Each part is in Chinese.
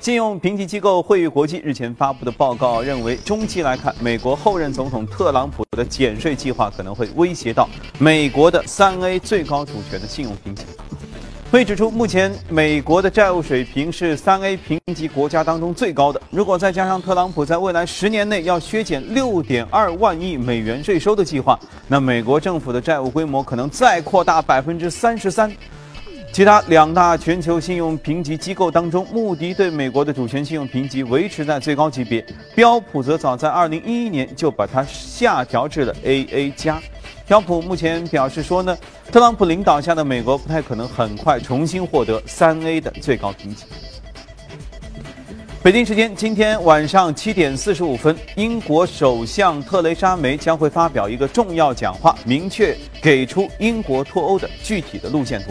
信用评级机构惠誉国际日前发布的报告认为，中期来看，美国后任总统特朗普的减税计划可能会威胁到美国的三 A 最高主权的信用评级。会指出，目前美国的债务水平是三 A 评级国家当中最高的。如果再加上特朗普在未来十年内要削减六点二万亿美元税收的计划，那美国政府的债务规模可能再扩大百分之三十三。其他两大全球信用评级机构当中，穆迪对美国的主权信用评级维持在最高级别，标普则早在二零一一年就把它下调至了 AA 加。标普目前表示说呢，特朗普领导下的美国不太可能很快重新获得三 A 的最高评级。北京时间今天晚上七点四十五分，英国首相特蕾莎梅将会发表一个重要讲话，明确给出英国脱欧的具体的路线图。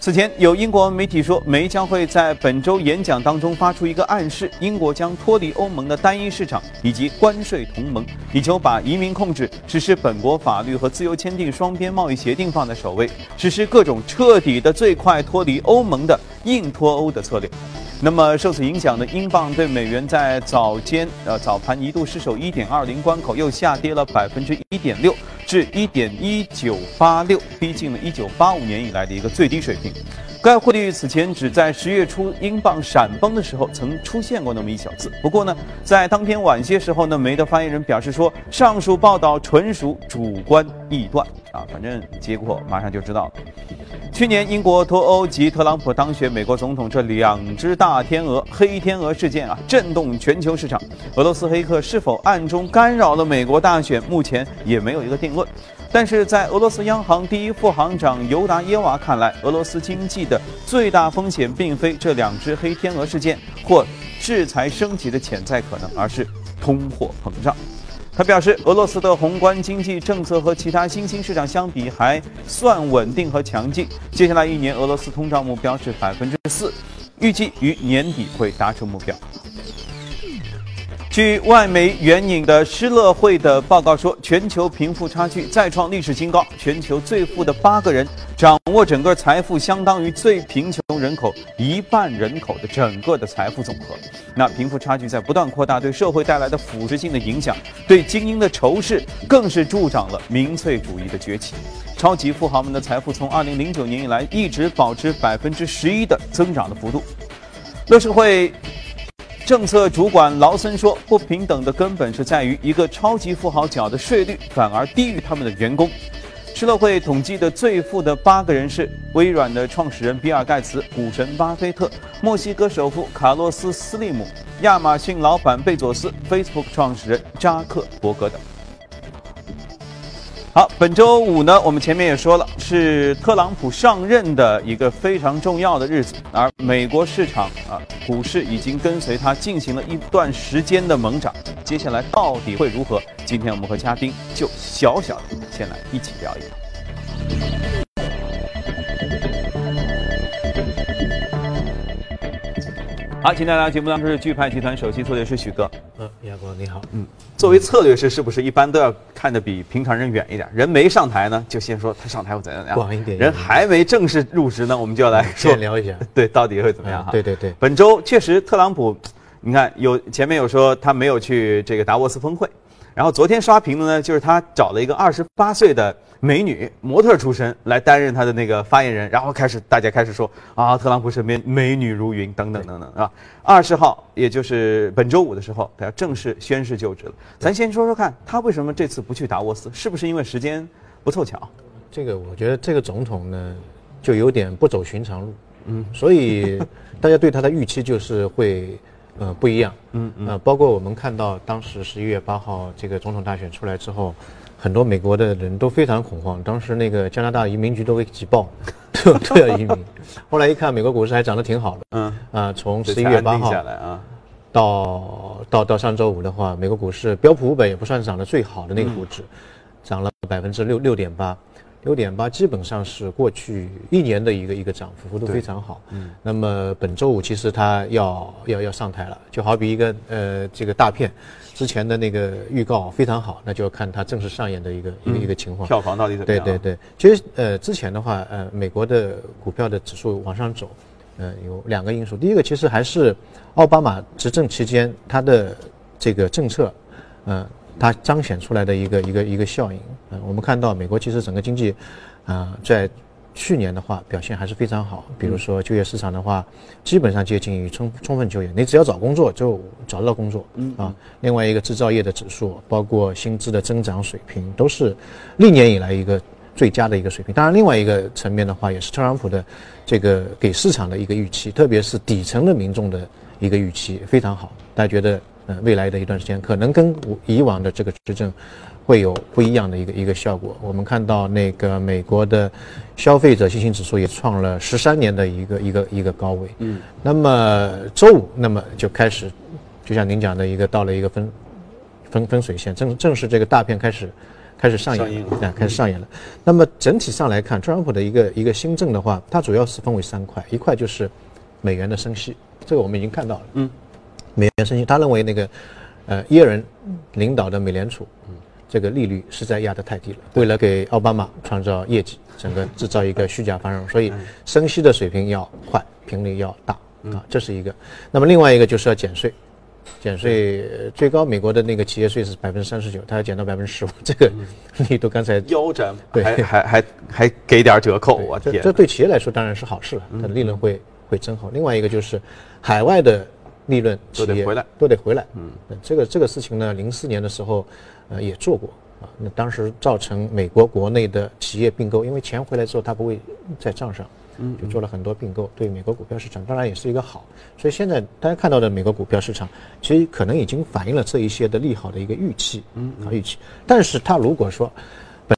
此前有英国媒体说，梅将会在本周演讲当中发出一个暗示，英国将脱离欧盟的单一市场以及关税同盟，以求把移民控制、实施本国法律和自由签订双边贸易协定放在首位，实施各种彻底的、最快脱离欧盟的硬脱欧的策略。那么受此影响呢，英镑对美元在早间呃早盘一度失守一点二零关口，又下跌了百分之一点六，至一点一九八六，逼近了一九八五年以来的一个最低水平。该汇率此前只在十月初英镑闪崩的时候曾出现过那么一小次。不过呢，在当天晚些时候呢，梅的发言人表示说，上述报道纯属主观臆断啊，反正结果马上就知道了。去年英国脱欧及特朗普当选美国总统这两只大天鹅“黑天鹅”事件啊，震动全球市场。俄罗斯黑客是否暗中干扰了美国大选，目前也没有一个定论。但是在俄罗斯央行第一副行长尤达耶娃看来，俄罗斯经济的最大风险并非这两只黑天鹅事件或制裁升级的潜在可能，而是通货膨胀。他表示，俄罗斯的宏观经济政策和其他新兴市场相比还算稳定和强劲。接下来一年，俄罗斯通胀目标是百分之四，预计于年底会达成目标。据外媒援引的施乐会的报告说，全球贫富差距再创历史新高。全球最富的八个人掌握整个财富，相当于最贫穷人口一半人口的整个的财富总和。那贫富差距在不断扩大，对社会带来的腐蚀性的影响，对精英的仇视，更是助长了民粹主义的崛起。超级富豪们的财富从2009年以来一直保持百分之十一的增长的幅度。乐视会。政策主管劳森说：“不平等的根本是在于一个超级富豪缴的税率反而低于他们的员工。”吃乐会统计的最富的八个人是微软的创始人比尔·盖茨、股神巴菲特、墨西哥首富卡洛斯·斯利姆、亚马逊老板贝佐斯、Facebook 创始人扎克伯格等。好，本周五呢，我们前面也说了，是特朗普上任的一个非常重要的日子，而美国市场啊，股市已经跟随他进行了一段时间的猛涨，接下来到底会如何？今天我们和嘉宾就小小的先来一起聊一聊。好，今天来到节目当中是钜派集团首席策略师许哥。嗯，亚哥你好。嗯，作为策略师，是不是一般都要看得比平常人远一点？人没上台呢，就先说他上台会怎样怎样。广一点。人还没正式入职呢，我们就要来说聊一下，对，到底会怎么样哈？对对对。本周确实，特朗普，你看有前面有说他没有去这个达沃斯峰会，然后昨天刷屏的呢，就是他找了一个二十八岁的。美女模特出身来担任他的那个发言人，然后开始大家开始说啊，特朗普身边美女如云等等等等，是吧？二十号，也就是本周五的时候，他要正式宣誓就职了。咱先说说看，他为什么这次不去达沃斯？是不是因为时间不凑巧？这个我觉得这个总统呢，就有点不走寻常路，嗯，所以大家对他的预期就是会呃不一样，嗯嗯，呃，包括我们看到当时十一月八号这个总统大选出来之后。很多美国的人都非常恐慌，当时那个加拿大移民局都给挤爆，都都要移民。后来一看，美国股市还涨得挺好的。嗯啊，从十一月八号到到到上周五的话，美国股市标普五百也不算涨得最好的那个股指，涨了百分之六六点八。六点八基本上是过去一年的一个一个涨幅，幅度非常好。嗯，那么本周五其实它要要要上台了，就好比一个呃这个大片，之前的那个预告非常好，那就要看它正式上演的一个一个一个情况。票房到底怎么样？对对对，其实呃之前的话呃美国的股票的指数往上走，呃，有两个因素。第一个其实还是奥巴马执政期间他的这个政策，呃，它彰显出来的一个一个一个效应。呃，我们看到美国其实整个经济，啊，在去年的话表现还是非常好。比如说就业市场的话，基本上接近于充充分就业，你只要找工作就找得到工作。嗯啊，另外一个制造业的指数，包括薪资的增长水平，都是历年以来一个。最佳的一个水平。当然，另外一个层面的话，也是特朗普的这个给市场的一个预期，特别是底层的民众的一个预期非常好。大家觉得，呃，未来的一段时间可能跟以往的这个执政会有不一样的一个一个效果。我们看到那个美国的消费者信心指数也创了十三年的一个一个一个高位。嗯。那么周五，那么就开始，就像您讲的一个到了一个分分分水线，正正是这个大片开始。开始上演啊，开始上演了。那么整体上来看，特朗普的一个一个新政的话，它主要是分为三块，一块就是美元的升息，这个我们已经看到了。嗯，美元升息，他认为那个呃耶伦领导的美联储，这个利率实在压得太低了，为了给奥巴马创造业绩，整个制造一个虚假繁荣，所以升息的水平要快，频率要大啊，这是一个。那么另外一个就是要减税。减税最高，美国的那个企业税是百分之三十九，它要减到百分之十五，这个力度刚才腰斩，对，还还还还给点折扣，我天，这对企业来说当然是好事了，它的利润会会增厚。另外一个就是海外的利润都得回来，都得回来。嗯，这个这个事情呢，零四年的时候呃也做过啊，那当时造成美国国内的企业并购，因为钱回来之后它不会在账上。嗯，就做了很多并购，对美国股票市场当然也是一个好。所以现在大家看到的美国股票市场，其实可能已经反映了这一些的利好的一个预期，嗯，啊预期。但是他如果说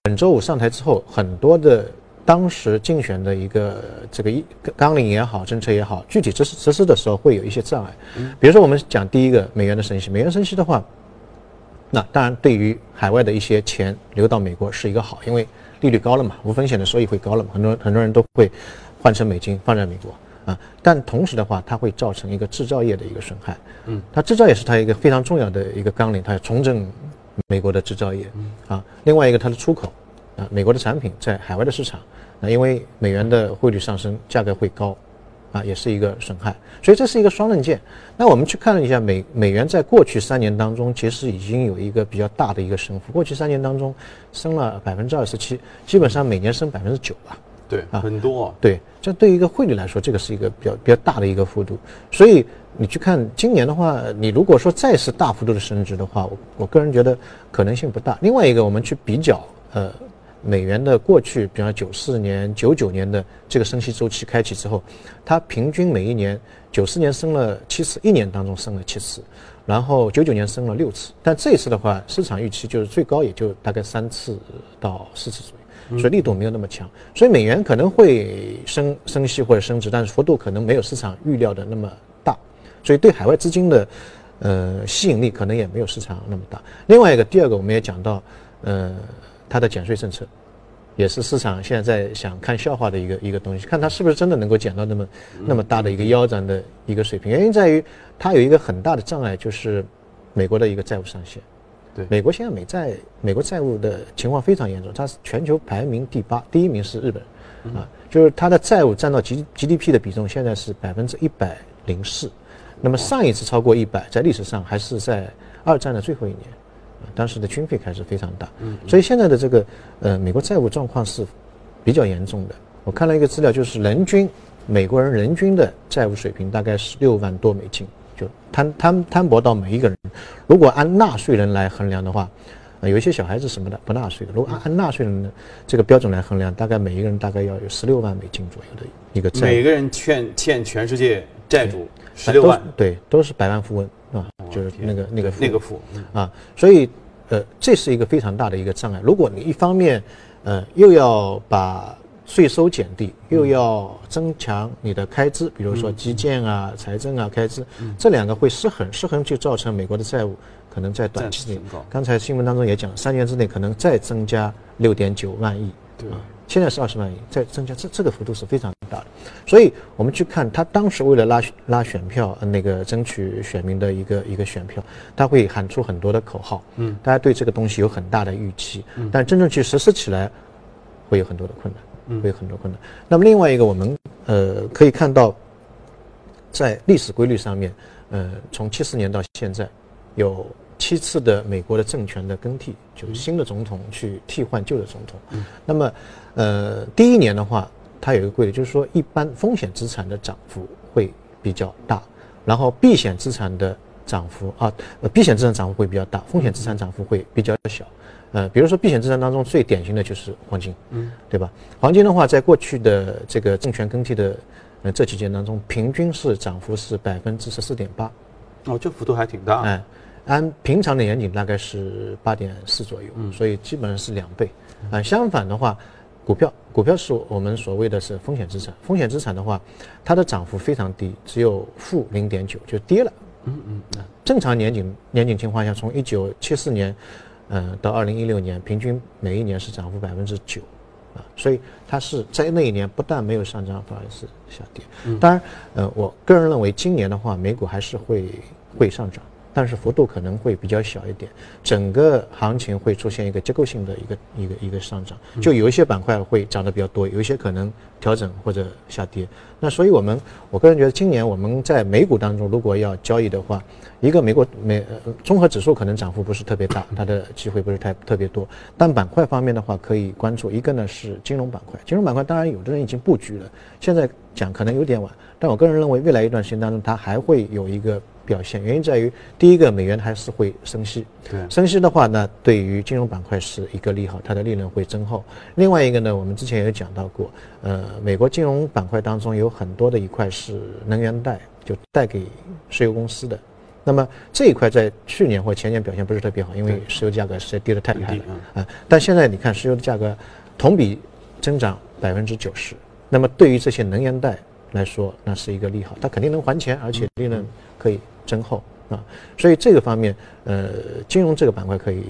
本周五上台之后，很多的当时竞选的一个这个一纲领也好，政策也好，具体实施实施的时候会有一些障碍。嗯，比如说我们讲第一个美元的升息，美元升息的话，那当然对于海外的一些钱流到美国是一个好，因为利率高了嘛，无风险的收益会高了嘛，很多很多人都会。换成美金放在美国啊，但同时的话，它会造成一个制造业的一个损害。嗯，它制造业是它一个非常重要的一个纲领，它要重整美国的制造业。啊，另外一个它的出口啊，美国的产品在海外的市场，那因为美元的汇率上升，价格会高，啊，也是一个损害。所以这是一个双刃剑。那我们去看了一下美美元在过去三年当中，其实已经有一个比较大的一个升幅。过去三年当中，升了百分之二十七，基本上每年升百分之九吧。对啊，很多。啊对，这对于一个汇率来说，这个是一个比较比较大的一个幅度。所以你去看今年的话，你如果说再是大幅度的升值的话，我我个人觉得可能性不大。另外一个，我们去比较，呃，美元的过去，比方九四年、九九年的这个升息周期开启之后，它平均每一年，九四年升了七次，一年当中升了七次，然后九九年升了六次，但这一次的话，市场预期就是最高也就大概三次到四次左右。所以力度没有那么强，所以美元可能会升升息或者升值，但是幅度可能没有市场预料的那么大，所以对海外资金的呃吸引力可能也没有市场那么大。另外一个，第二个我们也讲到，呃，它的减税政策，也是市场现在在想看笑话的一个一个东西，看它是不是真的能够减到那么那么大的一个腰斩的一个水平。原因在于它有一个很大的障碍，就是美国的一个债务上限。对，美国现在美债，美国债务的情况非常严重，它是全球排名第八，第一名是日本，啊，就是它的债务占到 G G D P 的比重现在是百分之一百零四，那么上一次超过一百，在历史上还是在二战的最后一年，当时的军费开支非常大，所以现在的这个呃美国债务状况是比较严重的。我看了一个资料，就是人均美国人人均的债务水平大概是六万多美金。就摊摊摊薄到每一个人，如果按纳税人来衡量的话，有一些小孩子什么的不纳税的。如果按按纳税人的这个标准来衡量，大概每一个人大概要有十六万美金左右的一个债。每个人欠欠全世界债主十六万，对，都是百万富翁啊，就是那个那个那个富啊，所以呃，这是一个非常大的一个障碍。如果你一方面呃又要把税收减低，又要增强你的开支，比如说基建啊、财政啊开支，这两个会失衡，失衡就造成美国的债务可能在短期内，刚才新闻当中也讲，三年之内可能再增加六点九万亿，对现在是二十万亿，再增加，这这个幅度是非常大的。所以我们去看他当时为了拉拉选票，那个争取选民的一个一个选票，他会喊出很多的口号，嗯，大家对这个东西有很大的预期，嗯，但真正去实施起来，会有很多的困难。会有很多困难。那么另外一个，我们呃可以看到，在历史规律上面，呃，从七四年到现在，有七次的美国的政权的更替，就是新的总统去替换旧的总统。那么，呃，第一年的话，它有一个规律，就是说，一般风险资产的涨幅会比较大，然后避险资产的涨幅啊，呃，避险资产涨幅会比较大，风险资产涨幅会比较小。呃，比如说避险资产当中最典型的就是黄金，嗯，对吧？黄金的话，在过去的这个政权更替的呃这期间当中，平均是涨幅是百分之十四点八，哦，这幅度还挺大。哎，按平常的年景大概是八点四左右，所以基本上是两倍。啊，相反的话，股票股票是我们所谓的是风险资产，风险资产的话，它的涨幅非常低，只有负零点九就跌了。嗯嗯，正常年景年景情况下，从一九七四年。嗯，到二零一六年，平均每一年是涨幅百分之九，啊，所以它是在那一年不但没有上涨，反而是下跌。当然，呃，我个人认为今年的话，美股还是会会上涨。但是幅度可能会比较小一点，整个行情会出现一个结构性的一个一个一个上涨，就有一些板块会涨得比较多，有一些可能调整或者下跌。那所以我们我个人觉得，今年我们在美股当中如果要交易的话，一个美国美综合指数可能涨幅不是特别大，它的机会不是太特别多。但板块方面的话，可以关注一个呢是金融板块，金融板块当然有的人已经布局了，现在讲可能有点晚，但我个人认为未来一段时间当中它还会有一个。表现原因在于，第一个美元还是会升息，对，升息的话呢，对于金融板块是一个利好，它的利润会增厚。另外一个呢，我们之前也讲到过，呃，美国金融板块当中有很多的一块是能源贷，就贷给石油公司的。那么这一块在去年或前年表现不是特别好，因为石油价格实在跌得太厉害了啊。但现在你看石油的价格同比增长百分之九十，那么对于这些能源贷来说，那是一个利好，它肯定能还钱，而且利润可以。增厚啊，所以这个方面，呃，金融这个板块可以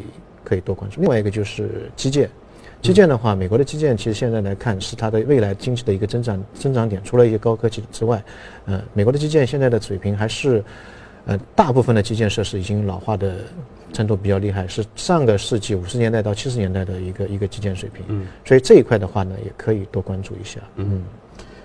可以多关注。另外一个就是基建，基建的话，美国的基建其实现在来看是它的未来经济的一个增长增长点。除了一些高科技之外，呃，美国的基建现在的水平还是，呃，大部分的基建设施已经老化的程度比较厉害，是上个世纪五十年代到七十年代的一个一个基建水平。嗯，所以这一块的话呢，也可以多关注一下。嗯。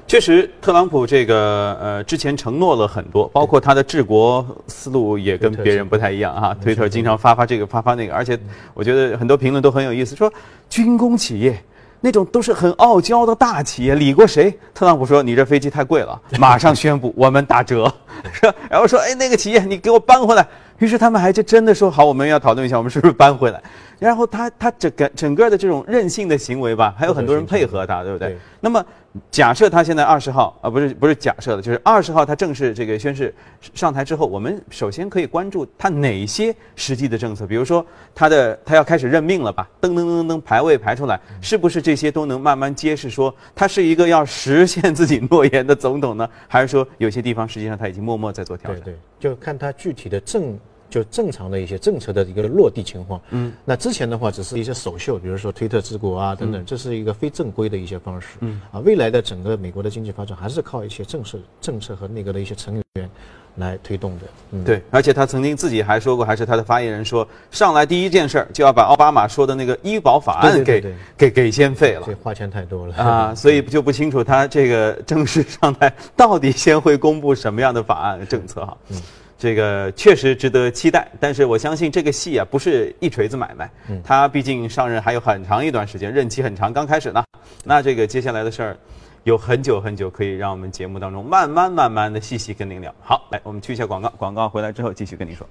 确实，特朗普这个呃之前承诺了很多，包括他的治国思路也跟别人不太一样啊。推特经常发发这个发发那个，而且我觉得很多评论都很有意思，说军工企业那种都是很傲娇的大企业，理过谁？特朗普说你这飞机太贵了，马上宣布我们打折，是吧？然后说哎那个企业你给我搬回来，于是他们还就真的说好，我们要讨论一下，我们是不是搬回来？然后他他整个整个的这种任性的行为吧，还有很多人配合他，对不对？那么假设他现在二十号啊，不是不是假设的，就是二十号他正式这个宣誓上台之后，我们首先可以关注他哪些实际的政策，比如说他的他要开始任命了吧？噔噔噔噔排位排出来，是不是这些都能慢慢揭示说他是一个要实现自己诺言的总统呢？还是说有些地方实际上他已经默默在做调整？对对，就看他具体的政。就正常的一些政策的一个落地情况，嗯，那之前的话只是一些首秀，比如说推特治国啊等等，这是一个非正规的一些方式，嗯，啊，未来的整个美国的经济发展还是靠一些政策、政策和内阁的一些成员来推动的，嗯，对，而且他曾经自己还说过，还是他的发言人说，上来第一件事儿就要把奥巴马说的那个医保法案给给给先废了，这花钱太多了。啊，所以就不清楚他这个正式上台到底先会公布什么样的法案政策哈。嗯。这个确实值得期待，但是我相信这个戏啊不是一锤子买卖，他毕竟上任还有很长一段时间，任期很长，刚开始呢。那这个接下来的事儿，有很久很久可以让我们节目当中慢慢慢慢的细细跟您聊。好，来我们去一下广告，广告回来之后继续跟您说。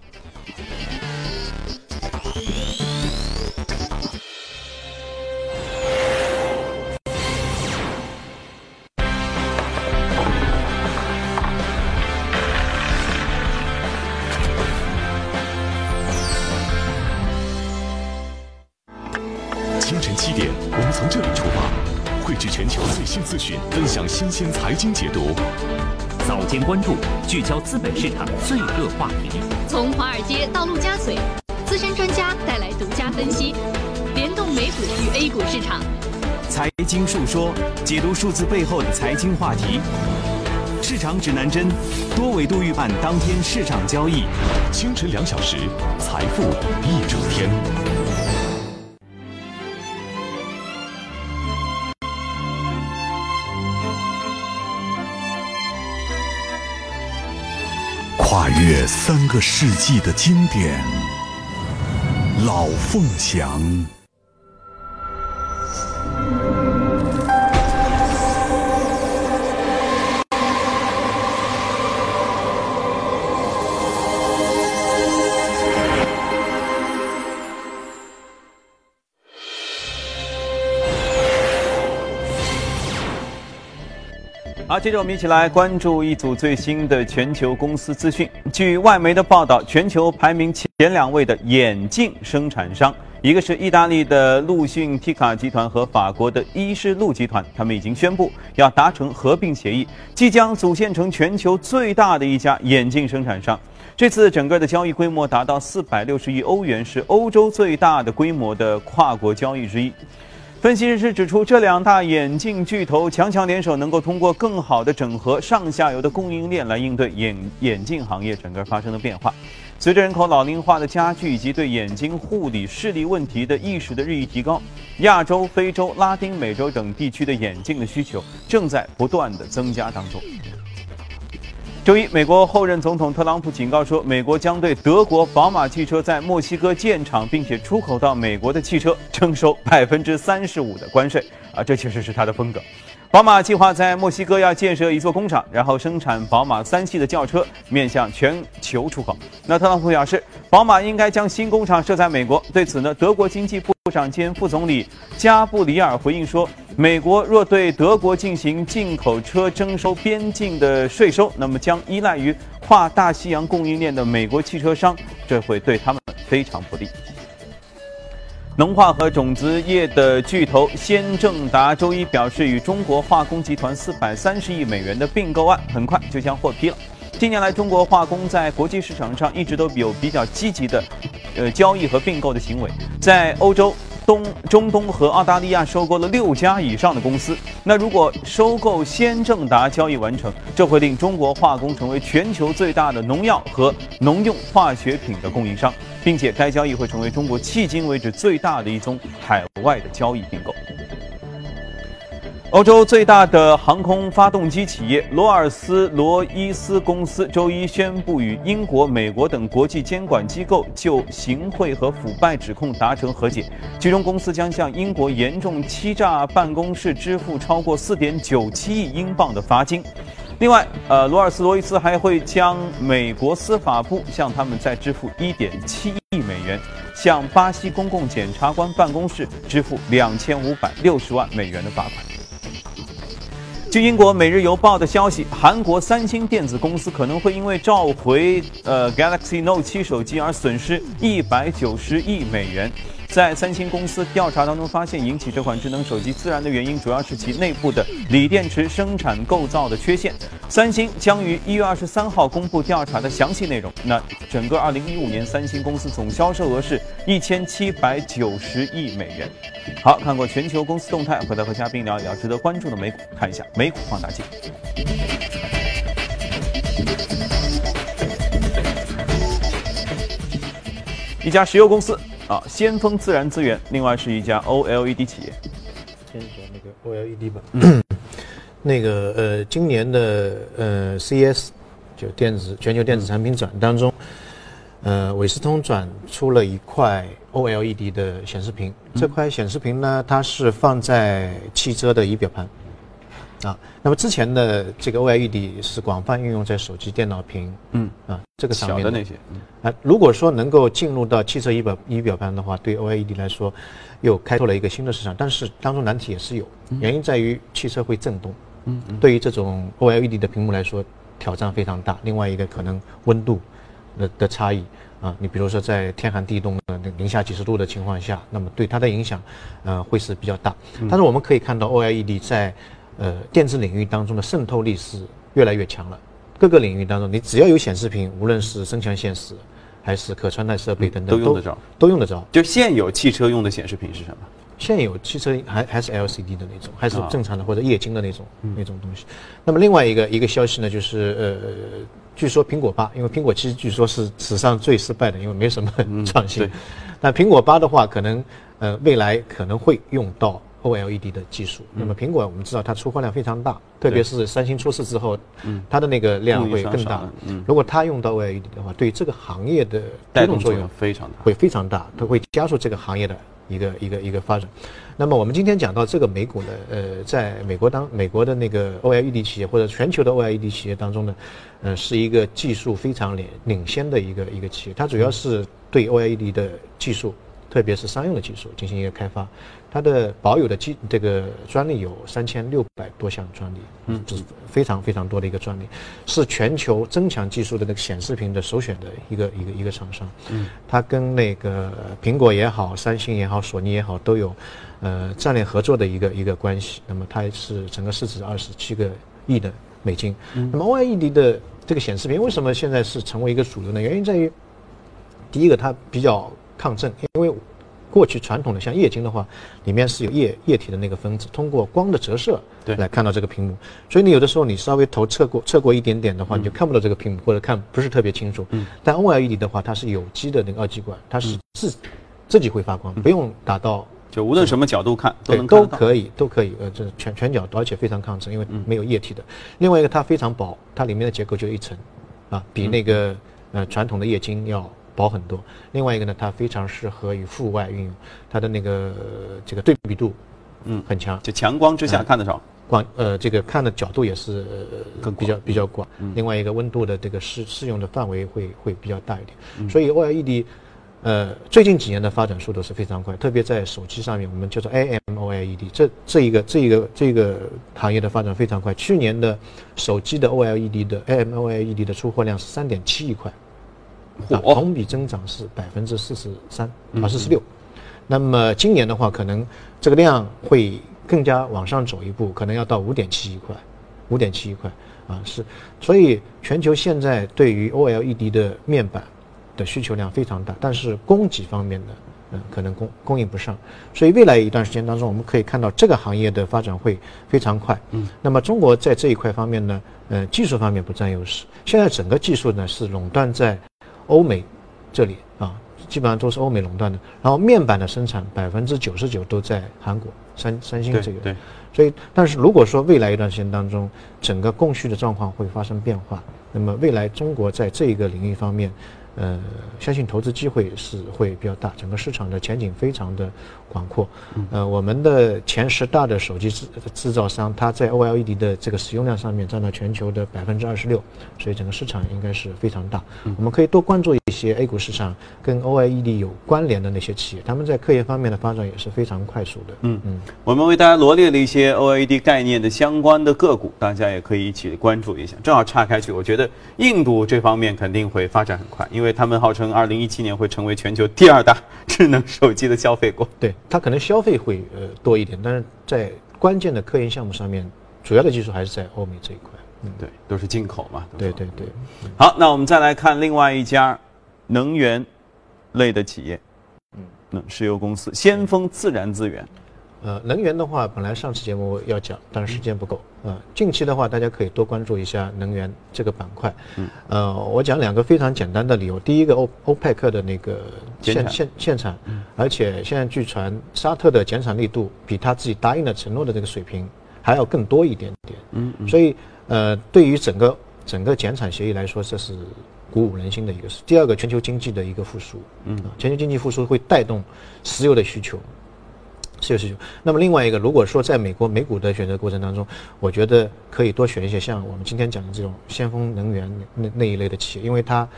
新鲜财经解读，早间关注聚焦资本市场最热话题。从华尔街到陆家嘴，资深专家带来独家分析，联动美股与 A 股市场。财经述说，解读数字背后的财经话题。市场指南针，多维度预判当天市场交易。清晨两小时，财富一整天。跨越三个世纪的经典，老凤祥。接着我们一起来关注一组最新的全球公司资讯。据外媒的报道，全球排名前两位的眼镜生产商，一个是意大利的陆逊提卡集团和法国的伊士路集团，他们已经宣布要达成合并协议，即将组建成全球最大的一家眼镜生产商。这次整个的交易规模达到四百六十亿欧元，是欧洲最大的规模的跨国交易之一。分析人士指出，这两大眼镜巨头强强联手，能够通过更好的整合上下游的供应链来应对眼眼镜行业整个发生的变化。随着人口老龄化的加剧以及对眼睛护理视力问题的意识的日益提高，亚洲、非洲、拉丁美洲等地区的眼镜的需求正在不断的增加当中。周一，美国后任总统特朗普警告说，美国将对德国宝马汽车在墨西哥建厂并且出口到美国的汽车征收百分之三十五的关税。啊，这确实是他的风格。宝马计划在墨西哥要建设一座工厂，然后生产宝马三系的轿车，面向全球出口。那特朗普表示，宝马应该将新工厂设在美国。对此呢，德国经济部长兼副总理加布里尔回应说，美国若对德国进行进口车征收边境的税收，那么将依赖于跨大西洋供应链的美国汽车商，这会对他们非常不利。农化和种子业的巨头先正达周一表示，与中国化工集团四百三十亿美元的并购案很快就将获批了。近年来，中国化工在国际市场上一直都有比较积极的，呃，交易和并购的行为，在欧洲、东、中东和澳大利亚收购了六家以上的公司。那如果收购先正达交易完成，这会令中国化工成为全球最大的农药和农用化学品的供应商。并且该交易会成为中国迄今为止最大的一宗海外的交易并购。欧洲最大的航空发动机企业罗尔斯罗伊斯公司周一宣布与英国、美国等国际监管机构就行贿和腐败指控达成和解，其中公司将向英国严重欺诈办公室支付超过4.97亿英镑的罚金。另外，呃，罗尔斯罗伊斯还会将美国司法部向他们再支付1.7亿美元，向巴西公共检察官办公室支付2560万美元的罚款。据英国《每日邮报》的消息，韩国三星电子公司可能会因为召回呃 Galaxy Note 7手机而损失一百九十亿美元。在三星公司调查当中发现，引起这款智能手机自燃的原因主要是其内部的锂电池生产构造的缺陷。三星将于一月二十三号公布调查的详细内容。那整个二零一五年，三星公司总销售额是一千七百九十亿美元。好，看过全球公司动态，回来和嘉宾聊一聊值得关注的美股，看一下美股放大镜。一家石油公司。啊，先锋自然资源，另外是一家 OLED 企业。先说那个 OLED 吧。那个呃，今年的呃 CES 就电子全球电子产品展当中，呃，伟思通转出了一块 OLED 的显示屏。这块显示屏呢，它是放在汽车的仪表盘。啊，那么之前的这个 OLED 是广泛运用在手机、电脑屏，嗯，啊，这个上面的那些，啊，如果说能够进入到汽车仪表仪表盘的话，对 OLED 来说，又开拓了一个新的市场。但是当中难题也是有，原因在于汽车会震动，嗯，对于这种 OLED 的屏幕来说，挑战非常大。另外一个可能温度的的差异，啊，你比如说在天寒地冻的零下几十度的情况下，那么对它的影响，呃，会是比较大。但是我们可以看到 OLED 在呃，电子领域当中的渗透力是越来越强了。各个领域当中，你只要有显示屏，无论是增强现实，还是可穿戴设备等等，都用得着，都用得着。就现有汽车用的显示屏是什么？现有汽车还还是 LCD 的那种，还是正常的或者液晶的那种那种东西。那么另外一个一个消息呢，就是呃，据说苹果八，因为苹果七据说是史上最失败的，因为没什么创新。那苹果八的话，可能呃未来可能会用到。OLED 的技术。那么苹果我们知道它出货量非常大，特别是三星出事之后，它的那个量会更大。如果它用到 OLED 的话，对这个行业的带动作用非常大，会非常大，它会加速这个行业的一个一个一个发展。那么我们今天讲到这个美股呢，呃，在美国当美国的那个 OLED 企业或者全球的 OLED 企业当中呢，呃，是一个技术非常领领先的一个一个企业，它主要是对 OLED 的技术。特别是商用的技术进行一个开发，它的保有的技这个专利有三千六百多项专利，嗯，这是非常非常多的一个专利，是全球增强技术的那个显示屏的首选的一个一个一个厂商，嗯，它跟那个苹果也好，三星也好，索尼也好，都有呃战略合作的一个一个关系。那么它是整个市值二十七个亿的美金。那么 OLED 的这个显示屏为什么现在是成为一个主流呢？原因在于，第一个它比较。抗震，因为过去传统的像液晶的话，里面是有液液体的那个分子，通过光的折射来看到这个屏幕，所以你有的时候你稍微头侧过侧过一点点的话，你就看不到这个屏幕或者看不是特别清楚。但 OLED 的话，它是有机的那个二极管，它是自自己会发光，不用打到，就无论什么角度看都能都可以都可以，呃，这是全全角度，而且非常抗震，因为没有液体的。另外一个它非常薄，它里面的结构就一层，啊，比那个呃传统的液晶要。薄很多。另外一个呢，它非常适合于户外运用，它的那个这个对比度，嗯，很强，就强光之下看得少。光呃，这个看的角度也是更比较比较广。另外一个温度的这个适适用的范围会会比较大一点。所以 OLED，呃，最近几年的发展速度是非常快，特别在手机上面，我们叫做 AMOLED，这这一个这一个这个行业的发展非常快。去年的手机的 OLED 的 AMOLED 的出货量是三点七亿块。同比增长是百分之四十三啊，四十六。那么今年的话，可能这个量会更加往上走一步，可能要到五点七亿块，五点七亿块啊是。所以全球现在对于 OLED 的面板的需求量非常大，但是供给方面的嗯可能供供应不上。所以未来一段时间当中，我们可以看到这个行业的发展会非常快。嗯。那么中国在这一块方面呢，呃，技术方面不占优势。现在整个技术呢是垄断在。欧美这里啊，基本上都是欧美垄断的。然后面板的生产百分之九十九都在韩国，三三星这个。对。所以，但是如果说未来一段时间当中，整个供需的状况会发生变化，那么未来中国在这一个领域方面。呃，相信投资机会是会比较大，整个市场的前景非常的广阔。呃，我们的前十大的手机制制造商，它在 OLED 的这个使用量上面占到全球的百分之二十六，所以整个市场应该是非常大。我们可以多关注一些 A 股市场跟 OLED 有关联的那些企业，他们在科研方面的发展也是非常快速的。嗯嗯，我们为大家罗列了一些 OLED 概念的相关的个股，大家也可以一起关注一下。正好岔开去，我觉得印度这方面肯定会发展很快，因为。为他们号称二零一七年会成为全球第二大智能手机的消费国。对，它可能消费会呃多一点，但是在关键的科研项目上面，主要的技术还是在欧美这一块。嗯，对，都是进口嘛。对对对。好，那我们再来看另外一家能源类的企业，嗯，那石油公司先锋自然资源。呃，能源的话，本来上次节目要讲，但是时间不够啊。近期的话，大家可以多关注一下能源这个板块。嗯，呃，我讲两个非常简单的理由。第一个，欧欧佩克的那个限限限产，而且现在据传沙特的减产力度比他自己答应的承诺的这个水平还要更多一点点。嗯嗯。所以，呃，对于整个整个减产协议来说，这是鼓舞人心的一个事。第二个，全球经济的一个复苏。嗯，全球经济复苏会带动石油的需求。石油需求。那么另外一个，如果说在美国美股的选择过程当中，我觉得可以多选一些像我们今天讲的这种先锋能源那那一类的企业，因为它，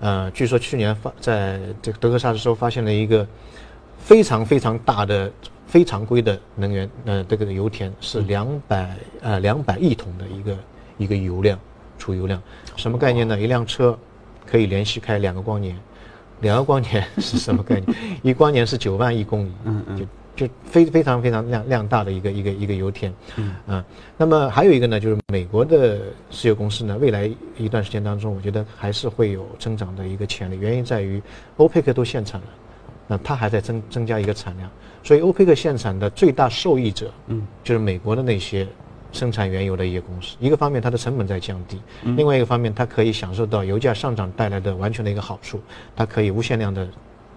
呃，据说去年发在这个德克萨斯州发现了一个非常非常大的非常规的能源，呃，这个油田是两百呃两百亿桶的一个一个油量储油量，什么概念呢？一辆车可以连续开两个光年，两个光年是什么概念？一光年是九万亿公里，嗯嗯。就非非常非常量量大的一个一个一个油田，嗯啊，那么还有一个呢，就是美国的石油公司呢，未来一段时间当中，我觉得还是会有增长的一个潜力。原因在于，欧佩克都限产了，那它还在增增加一个产量，所以欧佩克限产的最大受益者，嗯，就是美国的那些生产原油的一些公司。一个方面，它的成本在降低；，另外一个方面，它可以享受到油价上涨带来的完全的一个好处，它可以无限量的。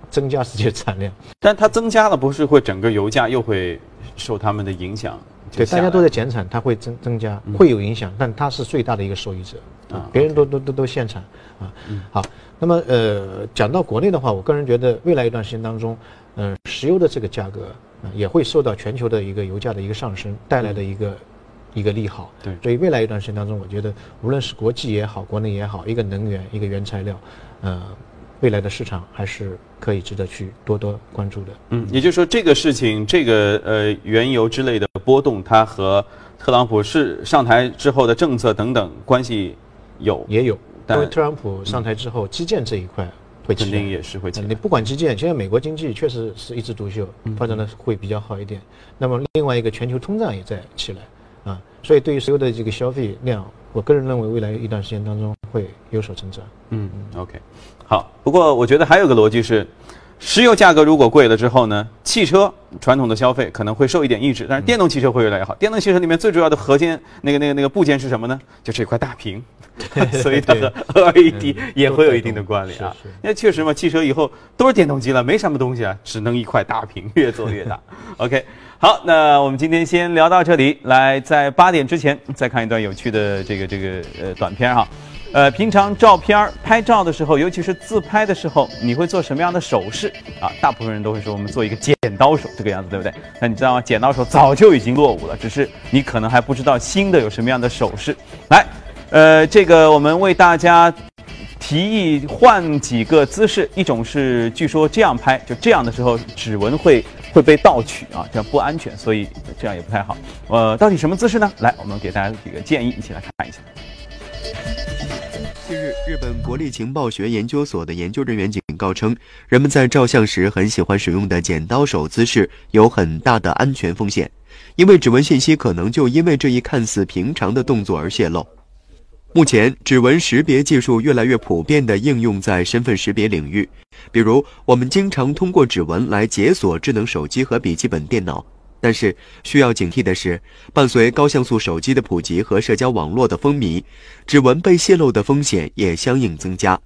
增加自己的产量。但它增加了，不是会整个油价又会受他们的影响？对，大家都在减产，它会增增加，会有影响，但它是最大的一个受益者啊，别人都都都都限产啊。好，那么呃，讲到国内的话，我个人觉得未来一段时间当中，嗯，石油的这个价格啊也会受到全球的一个油价的一个上升带来的一个一个利好。对，所以未来一段时间当中，我觉得无论是国际也好，国内也好，一个能源，一个原材料，呃。未来的市场还是可以值得去多多关注的。嗯，也就是说，这个事情，这个呃原油之类的波动，它和特朗普是上台之后的政策等等关系有也有。因为特朗普上台之后，基建这一块会肯定也是会。你不管基建，现在美国经济确实是一枝独秀，发展的会比较好一点。那么另外一个全球通胀也在起来啊，所以对于所有的这个消费量，我个人认为未来一段时间当中会有所增长。嗯，OK。好，不过我觉得还有个逻辑是，石油价格如果贵了之后呢，汽车传统的消费可能会受一点抑制，但是电动汽车会越来越好。电动汽车里面最主要的核心那个那个那个部件是什么呢？就是一块大屏，所以它和 LED 也会有一定的关联啊。因为确实嘛，汽车以后都是电动机了，没什么东西啊，只能一块大屏，越做越大。OK，好，那我们今天先聊到这里，来在八点之前再看一段有趣的这个这个呃短片哈。呃，平常照片拍照的时候，尤其是自拍的时候，你会做什么样的手势啊？大部分人都会说我们做一个剪刀手这个样子，对不对？那你知道吗？剪刀手早就已经落伍了，只是你可能还不知道新的有什么样的手势。来，呃，这个我们为大家提议换几个姿势，一种是据说这样拍，就这样的时候指纹会会被盗取啊，这样不安全，所以这样也不太好。呃，到底什么姿势呢？来，我们给大家几个建议，一起来看一下。近日，日本国立情报学研究所的研究人员警告称，人们在照相时很喜欢使用的剪刀手姿势有很大的安全风险，因为指纹信息可能就因为这一看似平常的动作而泄露。目前，指纹识别技术越来越普遍地应用在身份识别领域，比如我们经常通过指纹来解锁智能手机和笔记本电脑。但是需要警惕的是，伴随高像素手机的普及和社交网络的风靡，指纹被泄露的风险也相应增加。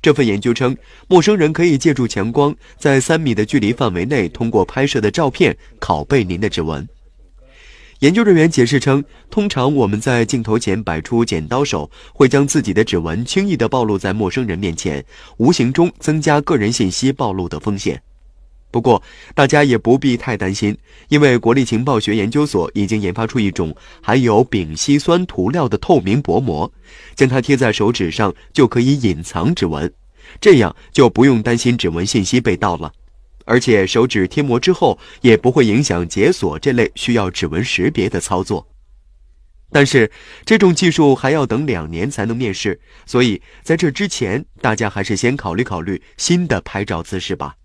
这份研究称，陌生人可以借助强光，在三米的距离范围内，通过拍摄的照片拷贝您的指纹。研究人员解释称，通常我们在镜头前摆出剪刀手，会将自己的指纹轻易地暴露在陌生人面前，无形中增加个人信息暴露的风险。不过，大家也不必太担心，因为国立情报学研究所已经研发出一种含有丙烯酸涂料的透明薄膜，将它贴在手指上就可以隐藏指纹，这样就不用担心指纹信息被盗了。而且，手指贴膜之后也不会影响解锁这类需要指纹识别的操作。但是，这种技术还要等两年才能面世，所以在这之前，大家还是先考虑考虑新的拍照姿势吧。